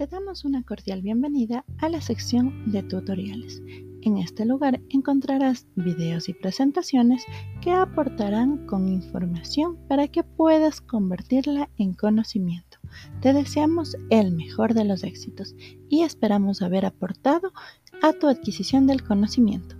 Te damos una cordial bienvenida a la sección de tutoriales. En este lugar encontrarás videos y presentaciones que aportarán con información para que puedas convertirla en conocimiento. Te deseamos el mejor de los éxitos y esperamos haber aportado a tu adquisición del conocimiento.